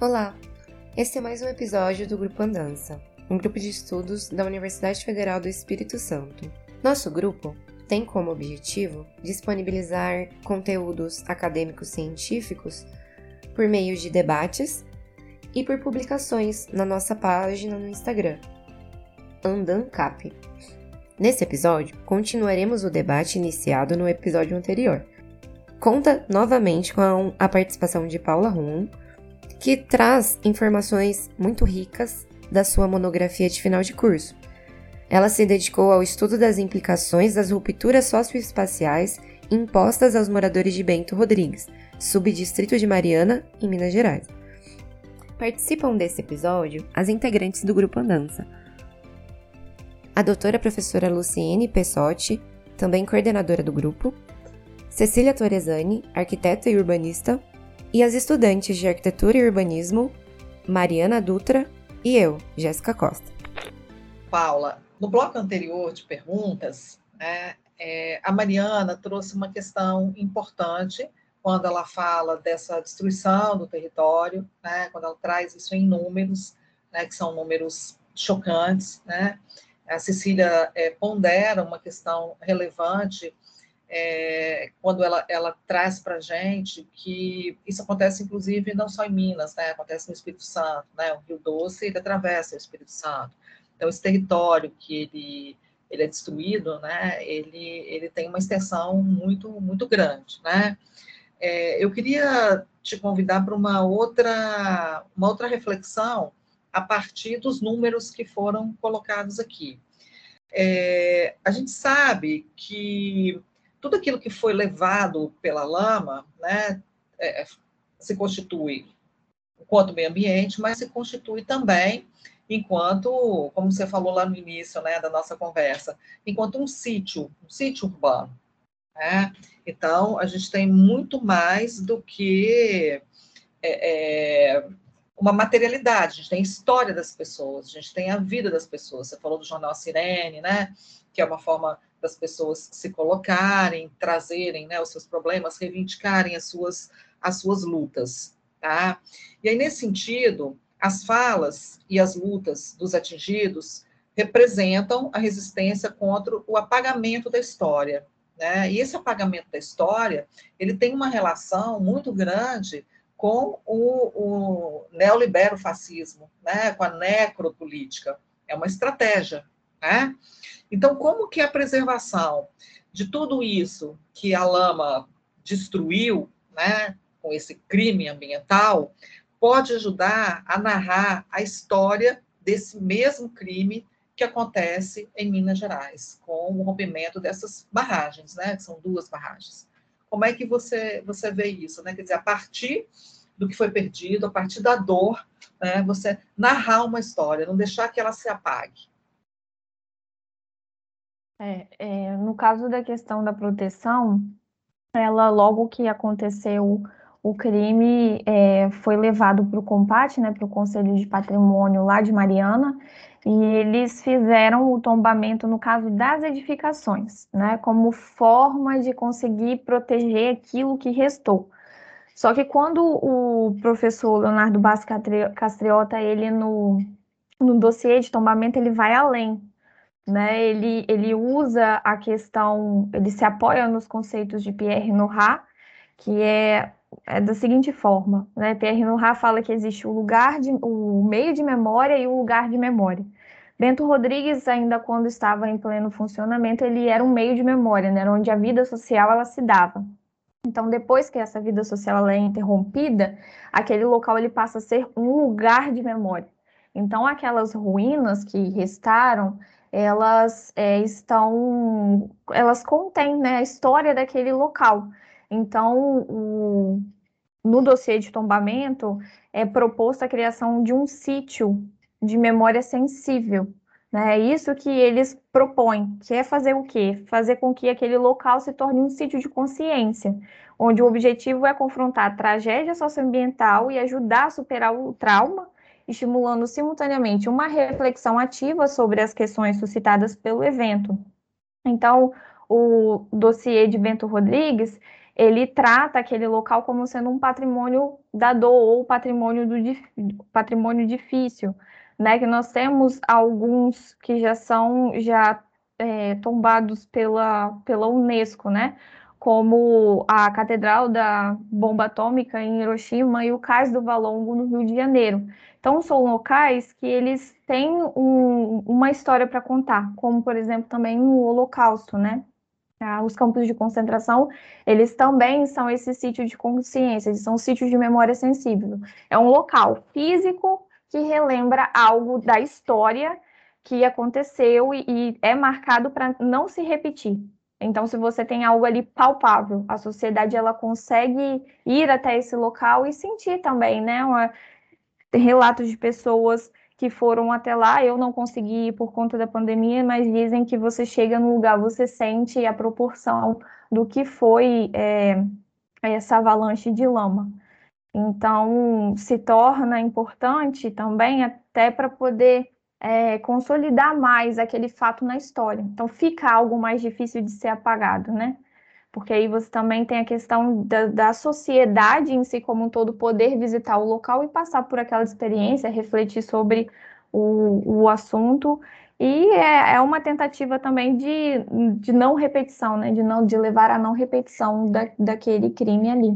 Olá! Este é mais um episódio do Grupo Andança, um grupo de estudos da Universidade Federal do Espírito Santo. Nosso grupo tem como objetivo disponibilizar conteúdos acadêmicos científicos por meio de debates e por publicações na nossa página no Instagram, Andancap. Nesse episódio, continuaremos o debate iniciado no episódio anterior. Conta novamente com a participação de Paula Rum, que traz informações muito ricas da sua monografia de final de curso. Ela se dedicou ao estudo das implicações das rupturas socioespaciais impostas aos moradores de Bento Rodrigues, subdistrito de Mariana, em Minas Gerais. Participam desse episódio as integrantes do Grupo Andança, a doutora professora Luciene Pessotti, também coordenadora do grupo, Cecília Torresani, arquiteta e urbanista, e as estudantes de arquitetura e urbanismo, Mariana Dutra e eu, Jéssica Costa. Paula, no bloco anterior de perguntas, né, é, a Mariana trouxe uma questão importante quando ela fala dessa destruição do território, né, quando ela traz isso em números, né, que são números chocantes, né, a Cecília é, pondera uma questão relevante é, quando ela, ela traz para a gente que isso acontece, inclusive, não só em Minas, né, acontece no Espírito Santo, né, o Rio Doce ele atravessa o Espírito Santo. Então, esse território que ele, ele é destruído, né, ele, ele tem uma extensão muito, muito grande, né. É, eu queria te convidar para uma outra, uma outra reflexão a partir dos números que foram colocados aqui. É, a gente sabe que tudo aquilo que foi levado pela lama né, é, se constitui enquanto meio ambiente, mas se constitui também enquanto, como você falou lá no início né, da nossa conversa, enquanto um sítio, um sítio urbano. Né? Então, a gente tem muito mais do que é, é, uma materialidade, a gente tem a história das pessoas, a gente tem a vida das pessoas. Você falou do jornal Sirene, né? Que é uma forma das pessoas se colocarem, trazerem né, os seus problemas, reivindicarem as suas, as suas lutas. Tá? E aí, nesse sentido, as falas e as lutas dos atingidos representam a resistência contra o apagamento da história. Né? E esse apagamento da história, ele tem uma relação muito grande com o, o neolibero-fascismo, né, com a necropolítica. É uma estratégia. Né? Então, como que a preservação de tudo isso que a lama destruiu, né, com esse crime ambiental, pode ajudar a narrar a história desse mesmo crime que acontece em Minas Gerais, com o rompimento dessas barragens, né, que são duas barragens. Como é que você, você vê isso? Né? Quer dizer, a partir do que foi perdido, a partir da dor, né, você narrar uma história, não deixar que ela se apague. É, é, no caso da questão da proteção, ela logo que aconteceu o crime é, foi levado para o Compat, né, para o Conselho de Patrimônio lá de Mariana, e eles fizeram o tombamento no caso das edificações, né, como forma de conseguir proteger aquilo que restou. Só que quando o professor Leonardo Bassi Castriota, ele no, no dossiê de tombamento, ele vai além, né? Ele, ele usa a questão, ele se apoia nos conceitos de Pierre Nora, que é, é da seguinte forma, né? Pierre Nora fala que existe o lugar de, o meio de memória e o lugar de memória. Bento Rodrigues, ainda quando estava em pleno funcionamento, ele era um meio de memória, né? onde a vida social ela se dava. Então, depois que essa vida social é interrompida, aquele local ele passa a ser um lugar de memória. Então, aquelas ruínas que restaram, elas é, estão, elas contêm né, a história daquele local. Então, o, no dossiê de tombamento é proposta a criação de um sítio de memória sensível. Né? É isso que eles propõem, que é fazer o quê? Fazer com que aquele local se torne um sítio de consciência, onde o objetivo é confrontar a tragédia socioambiental e ajudar a superar o trauma estimulando simultaneamente uma reflexão ativa sobre as questões suscitadas pelo evento. Então, o dossiê de Bento Rodrigues, ele trata aquele local como sendo um patrimônio da dor ou patrimônio, do, patrimônio difícil, né? Que nós temos alguns que já são já é, tombados pela, pela Unesco, né? Como a Catedral da Bomba Atômica em Hiroshima e o Cais do Valongo no Rio de Janeiro. Então, são locais que eles têm um, uma história para contar, como, por exemplo, também o Holocausto, né? Ah, os campos de concentração, eles também são esse sítio de consciência, eles são sítios de memória sensível. É um local físico que relembra algo da história que aconteceu e, e é marcado para não se repetir. Então, se você tem algo ali palpável, a sociedade ela consegue ir até esse local e sentir também, né? Uma, relatos de pessoas que foram até lá. Eu não consegui ir por conta da pandemia, mas dizem que você chega no lugar, você sente a proporção do que foi é, essa avalanche de lama. Então, se torna importante também até para poder é, consolidar mais aquele fato na história. Então, fica algo mais difícil de ser apagado, né? Porque aí você também tem a questão da, da sociedade em si como um todo poder visitar o local e passar por aquela experiência, refletir sobre o, o assunto e é, é, uma tentativa também de, de não repetição, né? De não de levar a não repetição da, daquele crime ali.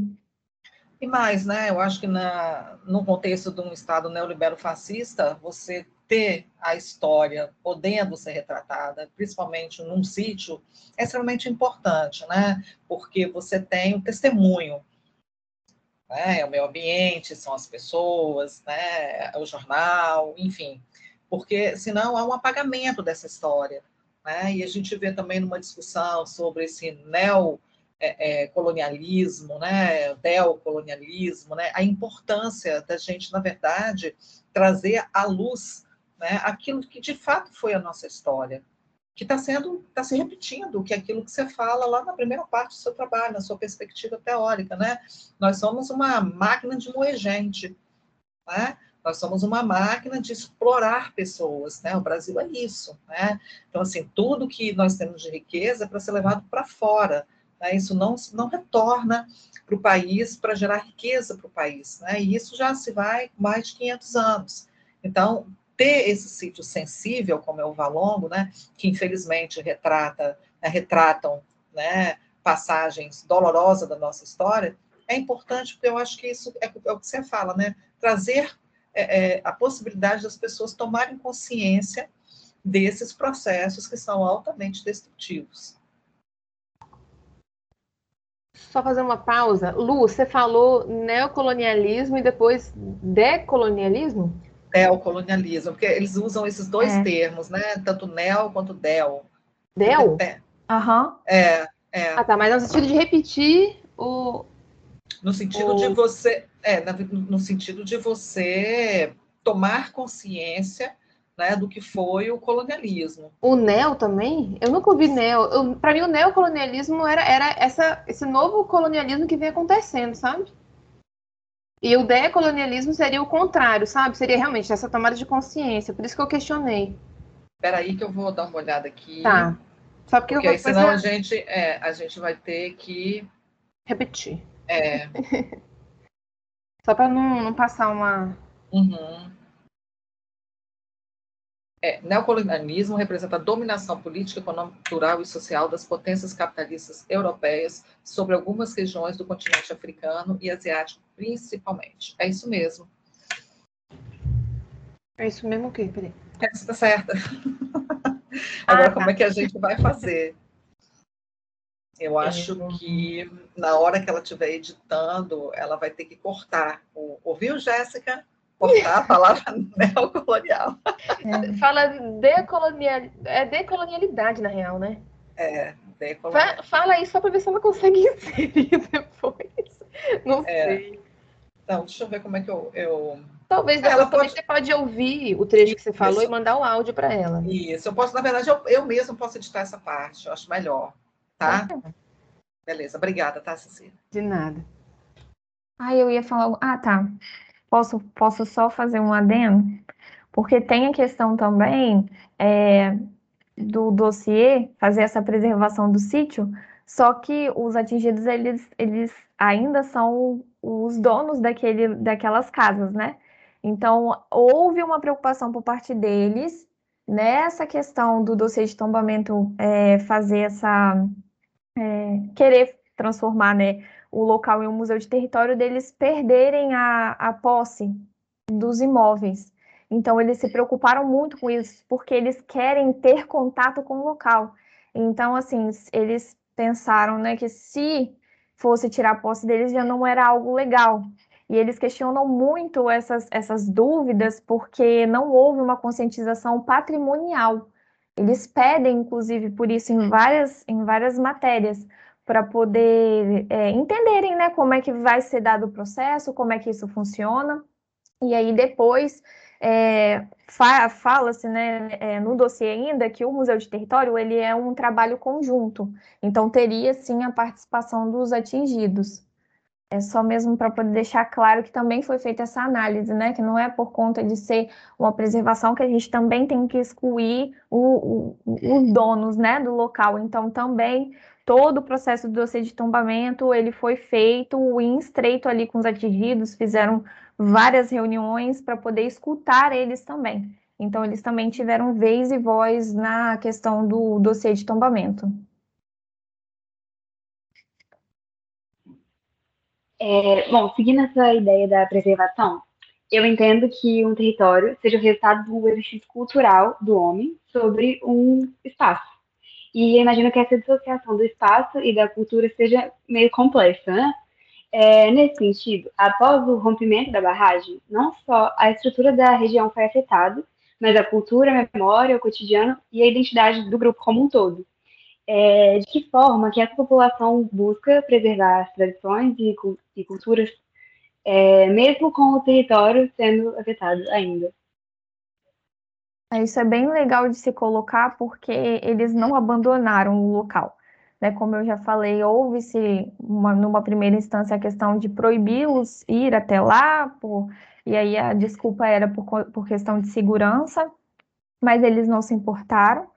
E mais, né? Eu acho que na, no contexto de um Estado neoliberal fascista, você ter a história podendo ser retratada, principalmente num sítio, é extremamente importante, né? Porque você tem o testemunho, né? É o meio ambiente, são as pessoas, né? É o jornal, enfim. Porque senão há um apagamento dessa história, né? E a gente vê também numa discussão sobre esse neo é, é, colonialismo, né, neocolonialismo, né, a importância da gente, na verdade, trazer à luz né, aquilo que de fato foi a nossa história, que está sendo, está se repetindo, que é aquilo que você fala lá na primeira parte do seu trabalho, na sua perspectiva teórica, né? Nós somos uma máquina de moer gente, né? Nós somos uma máquina de explorar pessoas, né? O Brasil é isso, né? Então, assim, tudo que nós temos de riqueza é para ser levado para fora, né? Isso não, não retorna para o país para gerar riqueza para o país, né? E isso já se vai mais de 500 anos. Então, ter esse sítio sensível, como é o Valongo, né, que infelizmente retrata, né, retratam né, passagens dolorosas da nossa história, é importante, porque eu acho que isso é, é o que você fala, né, trazer é, é, a possibilidade das pessoas tomarem consciência desses processos que são altamente destrutivos. Só fazer uma pausa. Lu, você falou neocolonialismo e depois decolonialismo? Neocolonialismo, porque eles usam esses dois é. termos, né? Tanto neo quanto del. Del? É. Aham. É, é. Ah, tá, mas no sentido de repetir o. No sentido o... de você. É, no sentido de você tomar consciência né, do que foi o colonialismo. O neo também? Eu nunca ouvi neo. Para mim, o neocolonialismo era, era essa, esse novo colonialismo que vem acontecendo, sabe? E o decolonialismo seria o contrário, sabe? Seria realmente essa tomada de consciência. Por isso que eu questionei. Espera aí que eu vou dar uma olhada aqui. Tá. Só porque, porque aí, senão a gente, é, a gente vai ter que repetir. É. Só para não, não passar uma. Uhum. É, neocolonialismo representa a dominação política, econômica, cultural e social das potências capitalistas europeias sobre algumas regiões do continente africano e asiático, principalmente. É isso mesmo. É isso mesmo o quê? Peraí. É, está certa. Agora, ah, tá. como é que a gente vai fazer? Eu é. acho que na hora que ela estiver editando, ela vai ter que cortar. Ouviu, Jéssica? Cortar a palavra neocolonial. É. Fala decolonial, é decolonialidade, na real, né? É, decolonial. Fala aí só para ver se ela consegue inserir depois. Não é. sei. Então, deixa eu ver como é que eu. eu... Talvez ela pode... você pode ouvir o trecho que você falou Isso. e mandar o áudio para ela. Isso, eu posso, na verdade, eu, eu mesmo posso editar essa parte, eu acho melhor, tá? É. Beleza, obrigada, tá, Cecília? De nada. Ah, eu ia falar. Ah, tá. Posso, posso só fazer um adendo? Porque tem a questão também é, do dossiê, fazer essa preservação do sítio, Só que os atingidos, eles, eles ainda são os donos daquele, daquelas casas, né? Então, houve uma preocupação por parte deles nessa questão do dossiê de tombamento é, fazer essa. É, querer transformar né, o local em um museu de território, deles perderem a, a posse dos imóveis. Então, eles se preocuparam muito com isso, porque eles querem ter contato com o local. Então, assim, eles pensaram né, que se fosse tirar a posse deles já não era algo legal. E eles questionam muito essas, essas dúvidas porque não houve uma conscientização patrimonial. Eles pedem, inclusive, por isso em várias, em várias matérias, para poder é, entenderem né, como é que vai ser dado o processo, como é que isso funciona. E aí depois é, fa fala-se né, é, no dossiê ainda que o Museu de Território ele é um trabalho conjunto, então teria sim a participação dos atingidos. É só mesmo para poder deixar claro que também foi feita essa análise, né? Que não é por conta de ser uma preservação que a gente também tem que excluir o, o, os donos, né, do local. Então, também todo o processo do dossiê de tombamento ele foi feito em estreito ali com os atingidos, fizeram várias reuniões para poder escutar eles também. Então, eles também tiveram vez e voz na questão do dossiê de tombamento. É, bom, seguindo essa ideia da preservação, eu entendo que um território seja o resultado do exercício cultural do homem sobre um espaço. E eu imagino que essa dissociação do espaço e da cultura seja meio complexa, né? É, nesse sentido, após o rompimento da barragem, não só a estrutura da região foi afetada, mas a cultura, a memória, o cotidiano e a identidade do grupo como um todo é, de que forma que essa população busca preservar as tradições e, e culturas, é, mesmo com o território sendo afetado ainda. É, isso é bem legal de se colocar porque eles não abandonaram o local. Né? Como eu já falei, houve-se numa primeira instância a questão de proibi-los ir até lá, por, e aí a desculpa era por, por questão de segurança, mas eles não se importaram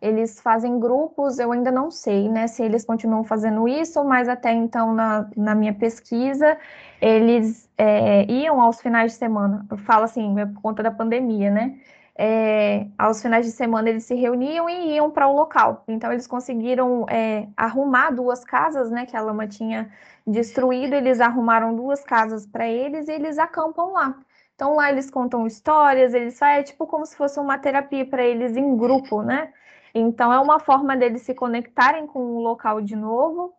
eles fazem grupos, eu ainda não sei, né, se eles continuam fazendo isso, mas até então, na, na minha pesquisa, eles é, iam aos finais de semana, eu falo assim, é por conta da pandemia, né, é, aos finais de semana eles se reuniam e iam para o local, então eles conseguiram é, arrumar duas casas, né, que a lama tinha destruído, eles arrumaram duas casas para eles e eles acampam lá. Então lá eles contam histórias, eles fazem é tipo como se fosse uma terapia para eles em grupo, né? Então, é uma forma deles se conectarem com o local de novo.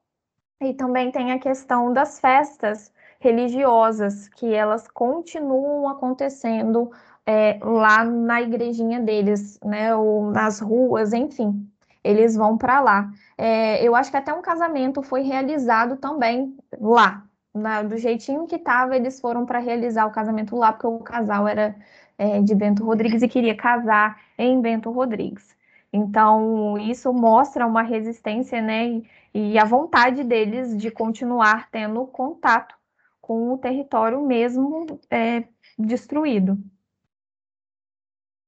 E também tem a questão das festas religiosas, que elas continuam acontecendo é, lá na igrejinha deles, né, ou nas ruas, enfim, eles vão para lá. É, eu acho que até um casamento foi realizado também lá, na, do jeitinho que estava, eles foram para realizar o casamento lá, porque o casal era é, de Bento Rodrigues e queria casar em Bento Rodrigues. Então, isso mostra uma resistência, né, e a vontade deles de continuar tendo contato com o território mesmo é, destruído.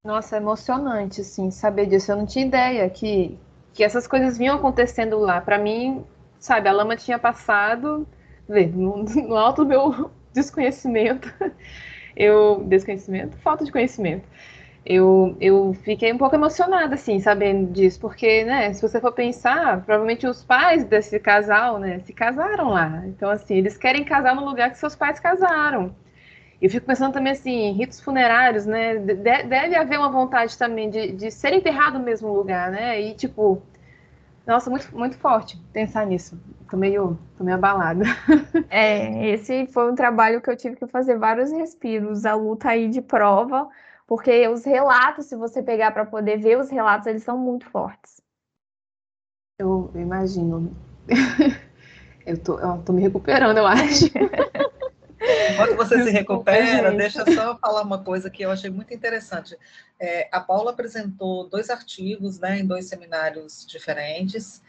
Nossa, é emocionante, assim, saber disso. Eu não tinha ideia que, que essas coisas vinham acontecendo lá. Para mim, sabe, a lama tinha passado, no, no alto do meu desconhecimento, eu desconhecimento, falta de conhecimento eu, eu fiquei um pouco emocionada, assim, sabendo disso, porque, né, se você for pensar, provavelmente os pais desse casal, né, se casaram lá. Então, assim, eles querem casar no lugar que seus pais casaram. Eu fico pensando também, assim, ritos funerários, né, deve haver uma vontade também de, de ser enterrado no mesmo lugar, né, e, tipo, nossa, muito, muito forte pensar nisso. Tô meio, tô meio abalada. É, esse foi um trabalho que eu tive que fazer vários respiros, a luta aí de prova, porque os relatos, se você pegar para poder ver os relatos, eles são muito fortes. Eu imagino. eu, tô, eu tô me recuperando, eu acho. Enquanto você se recupera, deixa eu só falar uma coisa que eu achei muito interessante. É, a Paula apresentou dois artigos né, em dois seminários diferentes,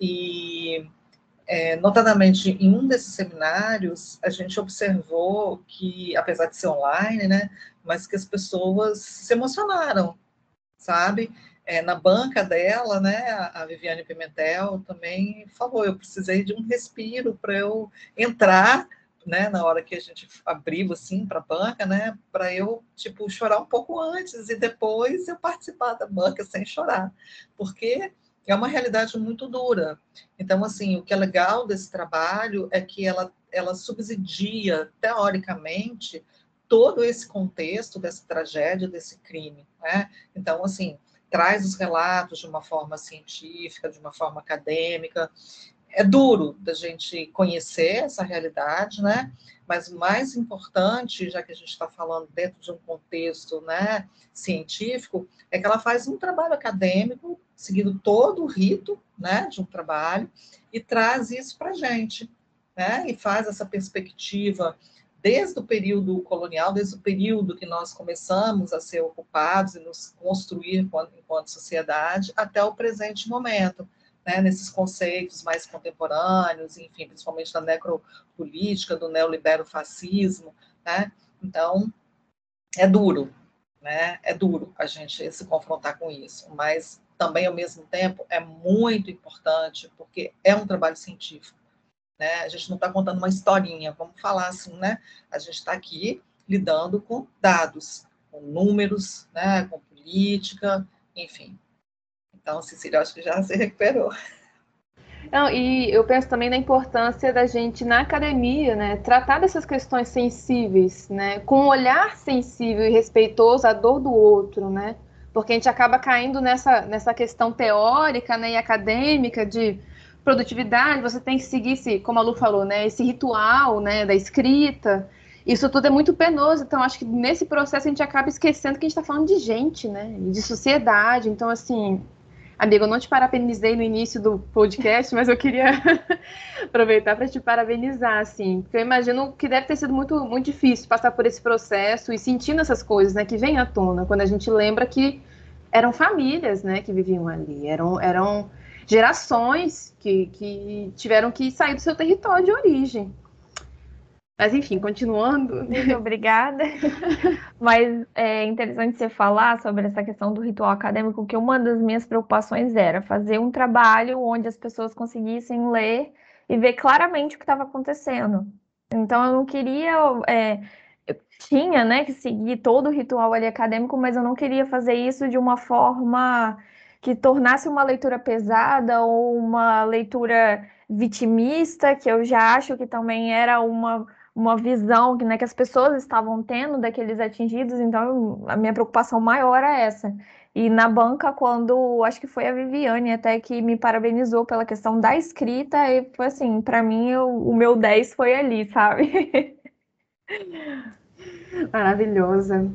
e é, notadamente em um desses seminários, a gente observou que, apesar de ser online, né, mas que as pessoas se emocionaram, sabe? é, na banca dela, né, a Viviane Pimentel também falou, eu precisei de um respiro para eu entrar, né, na hora que a gente abriu assim para a banca, né, para eu tipo chorar um pouco antes e depois eu participar da banca sem chorar, porque é uma realidade muito dura. Então, assim, o que é legal desse trabalho é que ela, ela subsidia, teoricamente, todo esse contexto dessa tragédia, desse crime. Né? Então, assim, traz os relatos de uma forma científica, de uma forma acadêmica. É duro da gente conhecer essa realidade, né? Mas o mais importante, já que a gente está falando dentro de um contexto né, científico, é que ela faz um trabalho acadêmico, seguindo todo o rito né, de um trabalho, e traz isso para a gente, né? E faz essa perspectiva desde o período colonial, desde o período que nós começamos a ser ocupados e nos construir enquanto, enquanto sociedade, até o presente momento, né, nesses conceitos mais contemporâneos, enfim, principalmente da necropolítica, do neoliberofascismo, né? Então, é duro, né? É duro a gente se confrontar com isso, mas também, ao mesmo tempo, é muito importante, porque é um trabalho científico né? A gente não está contando uma historinha, vamos falar assim, né? A gente está aqui lidando com dados, com números, né? com política, enfim. Então, Cecília, acho que já se recuperou. Não, e eu penso também na importância da gente, na academia, né, tratar dessas questões sensíveis, né, com um olhar sensível e respeitoso à dor do outro, né, porque a gente acaba caindo nessa, nessa questão teórica né, e acadêmica de produtividade, você tem que seguir esse, como a Lu falou, né, esse ritual, né, da escrita. Isso tudo é muito penoso, então acho que nesse processo a gente acaba esquecendo que a gente está falando de gente, né, de sociedade. Então, assim, amigo, eu não te parabenizei no início do podcast, mas eu queria aproveitar para te parabenizar, assim, porque eu imagino que deve ter sido muito, muito difícil passar por esse processo e sentindo essas coisas, né, que vêm à tona, quando a gente lembra que eram famílias, né, que viviam ali, eram, eram gerações que, que tiveram que sair do seu território de origem. Mas enfim, continuando. Muito obrigada. Mas é interessante você falar sobre essa questão do ritual acadêmico, que uma das minhas preocupações era fazer um trabalho onde as pessoas conseguissem ler e ver claramente o que estava acontecendo. Então eu não queria. É, eu tinha né, que seguir todo o ritual ali acadêmico, mas eu não queria fazer isso de uma forma que tornasse uma leitura pesada ou uma leitura vitimista, que eu já acho que também era uma, uma visão que, né, que as pessoas estavam tendo daqueles atingidos, então a minha preocupação maior era essa. E na banca, quando acho que foi a Viviane até que me parabenizou pela questão da escrita, e foi assim, para mim eu, o meu 10 foi ali, sabe? Maravilhosa.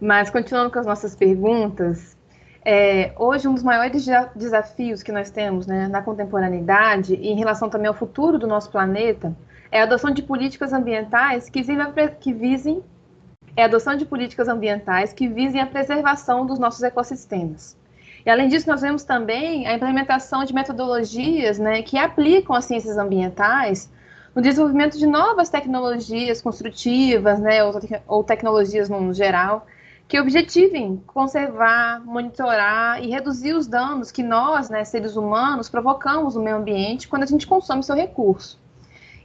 Mas continuando com as nossas perguntas, é, hoje, um dos maiores desafios que nós temos né, na contemporaneidade e em relação também ao futuro do nosso planeta é a adoção de políticas ambientais que, que visem é a adoção de políticas ambientais que visem a preservação dos nossos ecossistemas. E além disso, nós vemos também a implementação de metodologias né, que aplicam as ciências ambientais no desenvolvimento de novas tecnologias construtivas, né, ou, ou tecnologias no geral, que objetivem conservar, monitorar e reduzir os danos que nós, né, seres humanos, provocamos no meio ambiente quando a gente consome seu recurso.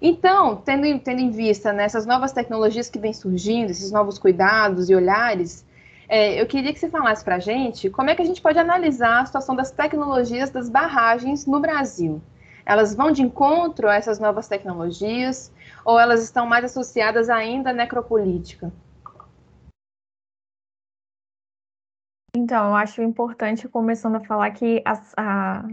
Então, tendo, tendo em vista né, novas tecnologias que vêm surgindo, esses novos cuidados e olhares, é, eu queria que você falasse para a gente como é que a gente pode analisar a situação das tecnologias das barragens no Brasil. Elas vão de encontro a essas novas tecnologias ou elas estão mais associadas ainda à necropolítica? Então, eu acho importante, começando a falar que as, a,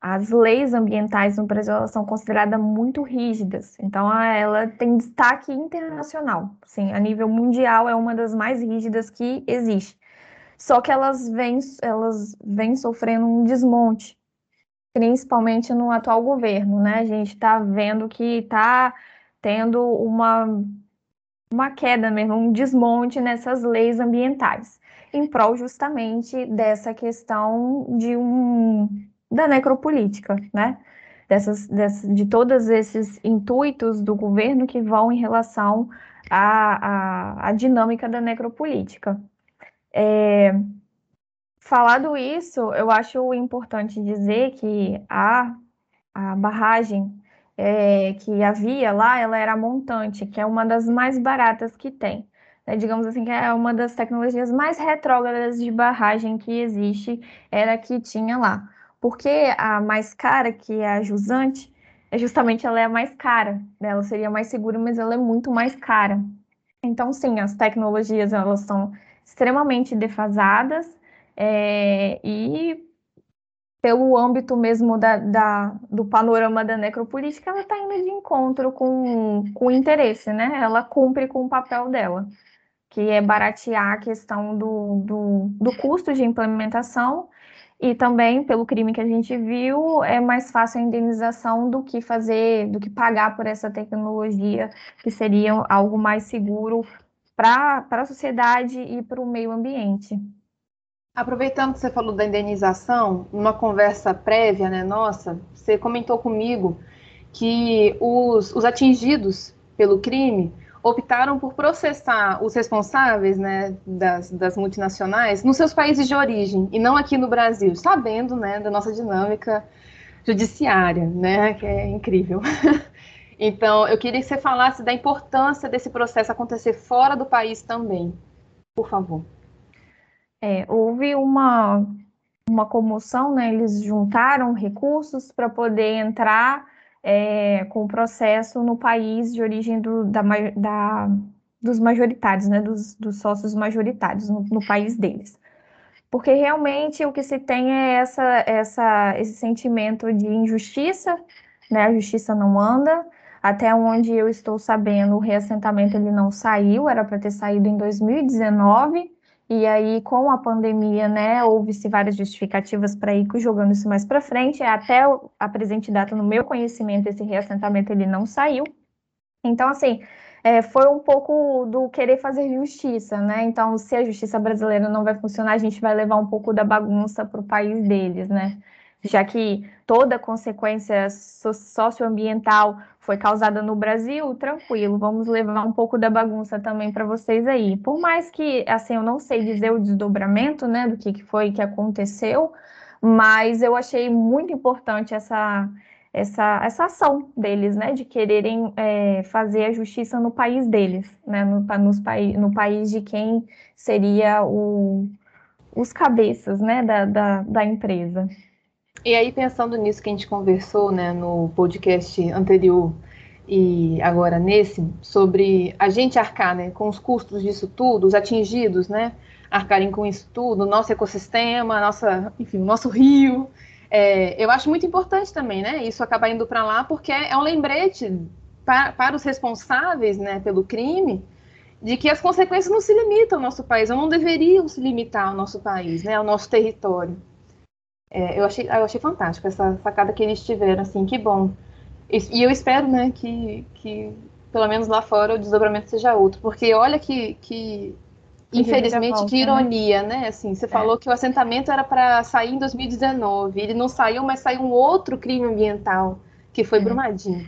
as leis ambientais no Brasil elas são consideradas muito rígidas. Então, ela tem destaque internacional. Sim, a nível mundial é uma das mais rígidas que existe. Só que elas vêm, elas vêm sofrendo um desmonte, principalmente no atual governo, né? A gente está vendo que está tendo uma, uma queda mesmo, um desmonte nessas leis ambientais em prol justamente dessa questão de um da necropolítica, né? Dessas, dessas, de todos esses intuitos do governo que vão em relação à, à, à dinâmica da necropolítica. É, falado isso, eu acho importante dizer que a, a barragem é, que havia lá, ela era montante, que é uma das mais baratas que tem. É, digamos assim, que é uma das tecnologias mais retrógradas de barragem que existe, era a que tinha lá. Porque a mais cara, que é a jusante, é justamente ela é a mais cara. Né? Ela seria mais segura, mas ela é muito mais cara. Então, sim, as tecnologias elas são extremamente defasadas é, e pelo âmbito mesmo da, da, do panorama da necropolítica, ela está indo de encontro com, com o interesse, né? Ela cumpre com o papel dela, que é baratear a questão do, do, do custo de implementação e também, pelo crime que a gente viu, é mais fácil a indenização do que fazer, do que pagar por essa tecnologia, que seria algo mais seguro para a sociedade e para o meio ambiente. Aproveitando que você falou da indenização, numa conversa prévia, né, nossa, você comentou comigo que os, os atingidos pelo crime optaram por processar os responsáveis né, das, das, multinacionais nos seus países de origem e não aqui no Brasil, sabendo né, da nossa dinâmica judiciária, né, que é incrível. então, eu queria que você falasse da importância desse processo acontecer fora do país também, por favor. É, houve uma, uma comoção, né, eles juntaram recursos para poder entrar é, com o processo no país de origem do, da, da, dos majoritários, né, dos, dos sócios majoritários no, no, país deles. Porque realmente o que se tem é essa, essa, esse sentimento de injustiça, né, a justiça não anda, até onde eu estou sabendo, o reassentamento ele não saiu, era para ter saído em 2019, e aí, com a pandemia, né, houve-se várias justificativas para ir jogando isso mais para frente. Até a presente data, no meu conhecimento, esse reassentamento ele não saiu. Então, assim, é, foi um pouco do querer fazer justiça, né? Então, se a justiça brasileira não vai funcionar, a gente vai levar um pouco da bagunça para o país deles, né? Já que toda consequência socioambiental foi causada no Brasil, tranquilo, vamos levar um pouco da bagunça também para vocês aí. Por mais que, assim, eu não sei dizer o desdobramento, né, do que, que foi que aconteceu, mas eu achei muito importante essa, essa, essa ação deles, né, de quererem é, fazer a justiça no país deles, né, no, nos, no país de quem seria o, os cabeças, né, da, da, da empresa. E aí, pensando nisso que a gente conversou né, no podcast anterior e agora nesse, sobre a gente arcar né, com os custos disso tudo, os atingidos, né, arcarem com isso tudo, nosso ecossistema, nossa, enfim, o nosso rio. É, eu acho muito importante também, né, isso acabar indo para lá, porque é um lembrete para, para os responsáveis né, pelo crime de que as consequências não se limitam ao nosso país, ou não deveriam se limitar ao nosso país, né, ao nosso território. É, eu, achei, eu achei fantástico essa sacada que eles tiveram, assim, que bom. E, e, eu espero, né, que, que pelo menos lá fora o desdobramento seja outro, porque olha que, que infelizmente, volta, que né? ironia, né? né? Assim, você é. falou que o assentamento era para sair em 2019, ele não saiu, mas saiu um outro crime ambiental, que foi é. Brumadinho.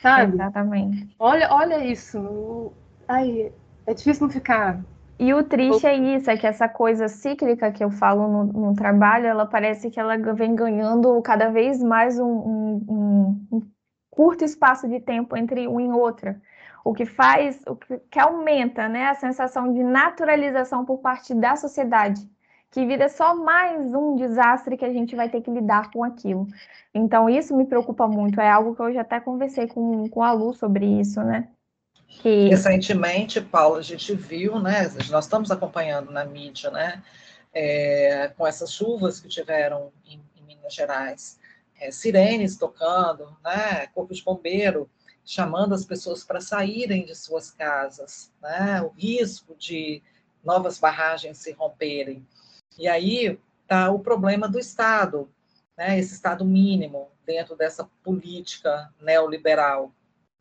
Sabe? Exatamente. Olha, olha isso. Ai, é difícil não ficar e o triste é isso, é que essa coisa cíclica que eu falo no, no trabalho, ela parece que ela vem ganhando cada vez mais um, um, um, curto espaço de tempo entre um e outra. O que faz, o que, que aumenta né, a sensação de naturalização por parte da sociedade, que vira só mais um desastre que a gente vai ter que lidar com aquilo. Então, isso me preocupa muito, é algo que eu já até conversei com, com a Lu sobre isso, né? Que... Recentemente, Paula, a gente viu, né? Nós estamos acompanhando na mídia, né? É, com essas chuvas que tiveram em, em Minas Gerais, é, sirenes tocando, né? Corpo de bombeiro chamando as pessoas para saírem de suas casas, né? O risco de novas barragens se romperem. E aí está o problema do Estado, né? Esse Estado mínimo dentro dessa política neoliberal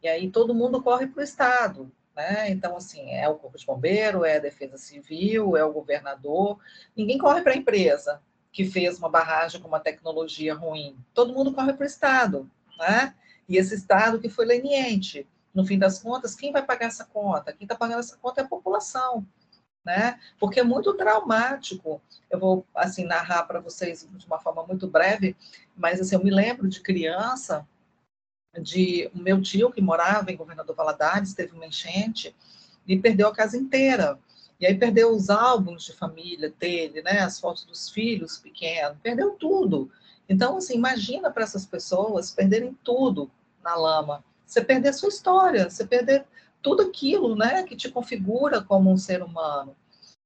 e aí todo mundo corre para o Estado. Né? Então, assim, é o Corpo de Bombeiro, é a Defesa Civil, é o governador. Ninguém corre para a empresa que fez uma barragem com uma tecnologia ruim. Todo mundo corre para o Estado. Né? E esse Estado que foi leniente. No fim das contas, quem vai pagar essa conta? Quem está pagando essa conta é a população. né? Porque é muito traumático. Eu vou assim narrar para vocês de uma forma muito breve, mas assim, eu me lembro de criança de o meu tio que morava em Governador Valadares, teve uma enchente e perdeu a casa inteira. E aí perdeu os álbuns de família dele, né, as fotos dos filhos pequenos, perdeu tudo. Então, assim, imagina para essas pessoas perderem tudo na lama. Você perder sua história, você perder tudo aquilo, né, que te configura como um ser humano.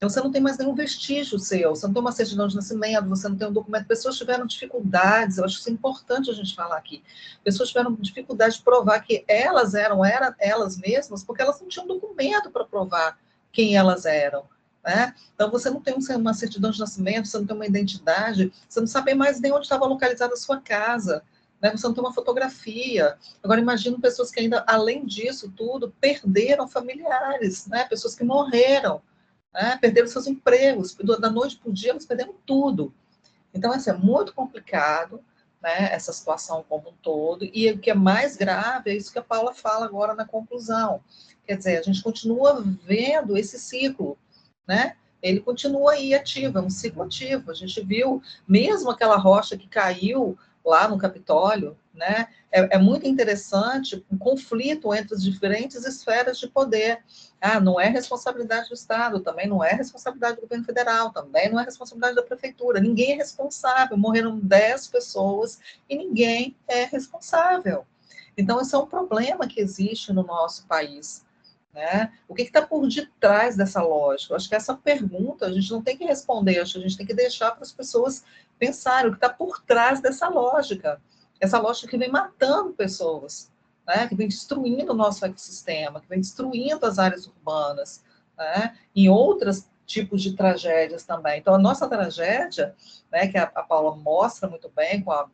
Então, você não tem mais nenhum vestígio seu, você não tem uma certidão de nascimento, você não tem um documento. Pessoas tiveram dificuldades, eu acho que isso é importante a gente falar aqui. Pessoas tiveram dificuldade de provar que elas eram, eram elas mesmas, porque elas não tinham documento para provar quem elas eram. Né? Então, você não tem uma certidão de nascimento, você não tem uma identidade, você não sabe mais nem onde estava localizada a sua casa, né? você não tem uma fotografia. Agora, imagino pessoas que ainda, além disso tudo, perderam familiares, né? pessoas que morreram né? perderam seus empregos, da noite para o dia eles perderam tudo. Então, assim, é muito complicado, né, essa situação como um todo, e o que é mais grave é isso que a Paula fala agora na conclusão. Quer dizer, a gente continua vendo esse ciclo, né? Ele continua aí ativo, é um ciclo ativo. A gente viu, mesmo aquela rocha que caiu lá no Capitólio, né? É, é, muito interessante o conflito entre as diferentes esferas de poder. Ah, não é responsabilidade do Estado, também não é responsabilidade do governo federal, também não é responsabilidade da prefeitura. Ninguém é responsável. Morreram 10 pessoas e ninguém é responsável. Então, esse é um problema que existe no nosso país. Né? O que está por detrás dessa lógica? Eu acho que essa pergunta a gente não tem que responder, acho que a gente tem que deixar para as pessoas pensarem o que está por trás dessa lógica. Essa lógica que vem matando pessoas, né? que vem destruindo o nosso ecossistema, que vem destruindo as áreas urbanas, né? em outros tipos de tragédias também. Então, a nossa tragédia, né, que a, a Paula mostra muito bem com a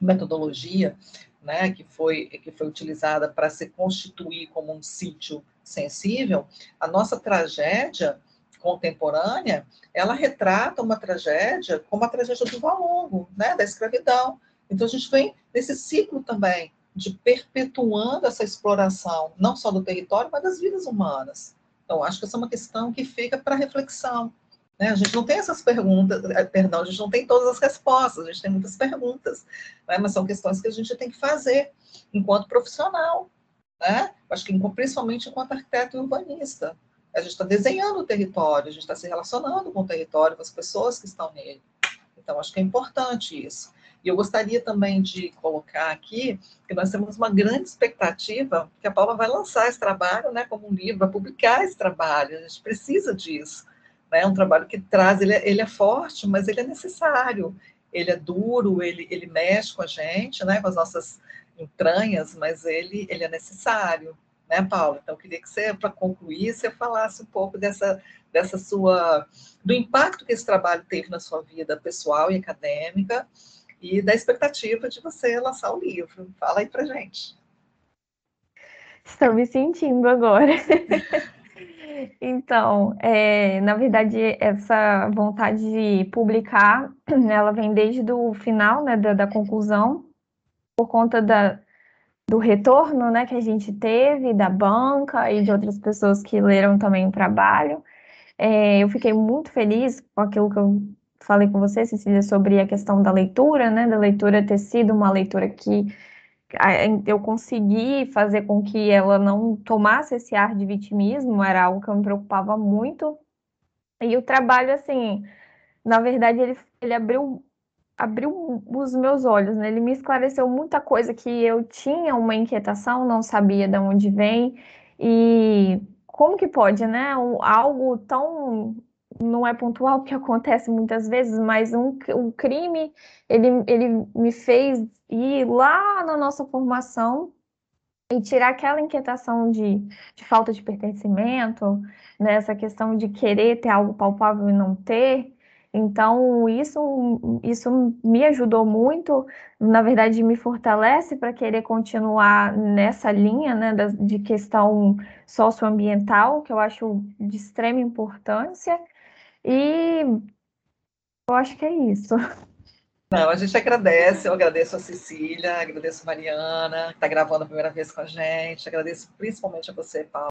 metodologia né, que, foi, que foi utilizada para se constituir como um sítio sensível, a nossa tragédia contemporânea, ela retrata uma tragédia como a tragédia do Valongo, né, da escravidão. Então, a gente vem nesse ciclo também de perpetuando essa exploração, não só do território, mas das vidas humanas. Então, acho que essa é uma questão que fica para reflexão. Né? A gente não tem essas perguntas, eh, perdão, a gente não tem todas as respostas, a gente tem muitas perguntas, né? mas são questões que a gente tem que fazer enquanto profissional, né? Acho que principalmente enquanto arquiteto urbanista. A gente está desenhando o território, a gente está se relacionando com o território, com as pessoas que estão nele. Então, acho que é importante isso. E eu gostaria também de colocar aqui que nós temos uma grande expectativa que a Paula vai lançar esse trabalho, né, como um livro, vai publicar esse trabalho. A gente precisa disso. Né? É um trabalho que traz, ele é, ele é forte, mas ele é necessário. Ele é duro, ele, ele mexe com a gente, né, com as nossas entranhas, mas ele, ele é necessário, né, Paulo? Então, eu queria que você, para concluir, você falasse um pouco dessa, dessa sua, do impacto que esse trabalho teve na sua vida pessoal e acadêmica, e da expectativa de você lançar o livro. Fala aí para gente. Estou me sentindo agora. Então, é, na verdade, essa vontade de publicar, ela vem desde o final, né, da, da conclusão, por conta da, do retorno, né, que a gente teve da banca e de outras pessoas que leram também o trabalho. É, eu fiquei muito feliz com aquilo que eu falei com você, Cecília, sobre a questão da leitura, né, da leitura ter sido uma leitura que eu consegui fazer com que ela não tomasse esse ar de vitimismo, era algo que eu me preocupava muito. E o trabalho, assim, na verdade, ele, ele abriu, abriu os meus olhos, né? Ele me esclareceu muita coisa que eu tinha uma inquietação, não sabia de onde vem. E como que pode, né? algo tão não é pontual, porque acontece muitas vezes, mas um, um crime, ele, ele me fez ir lá na nossa formação e tirar aquela inquietação de, de falta de pertencimento, né, questão de querer ter algo palpável e não ter. Então, isso, isso me ajudou muito, na verdade, me fortalece para querer continuar nessa linha né, de questão socioambiental, que eu acho de extrema importância. E eu acho que é isso. Não, a gente agradece, eu agradeço a Cecília, agradeço a Mariana, que está gravando a primeira vez com a gente, agradeço principalmente a você, Paulo.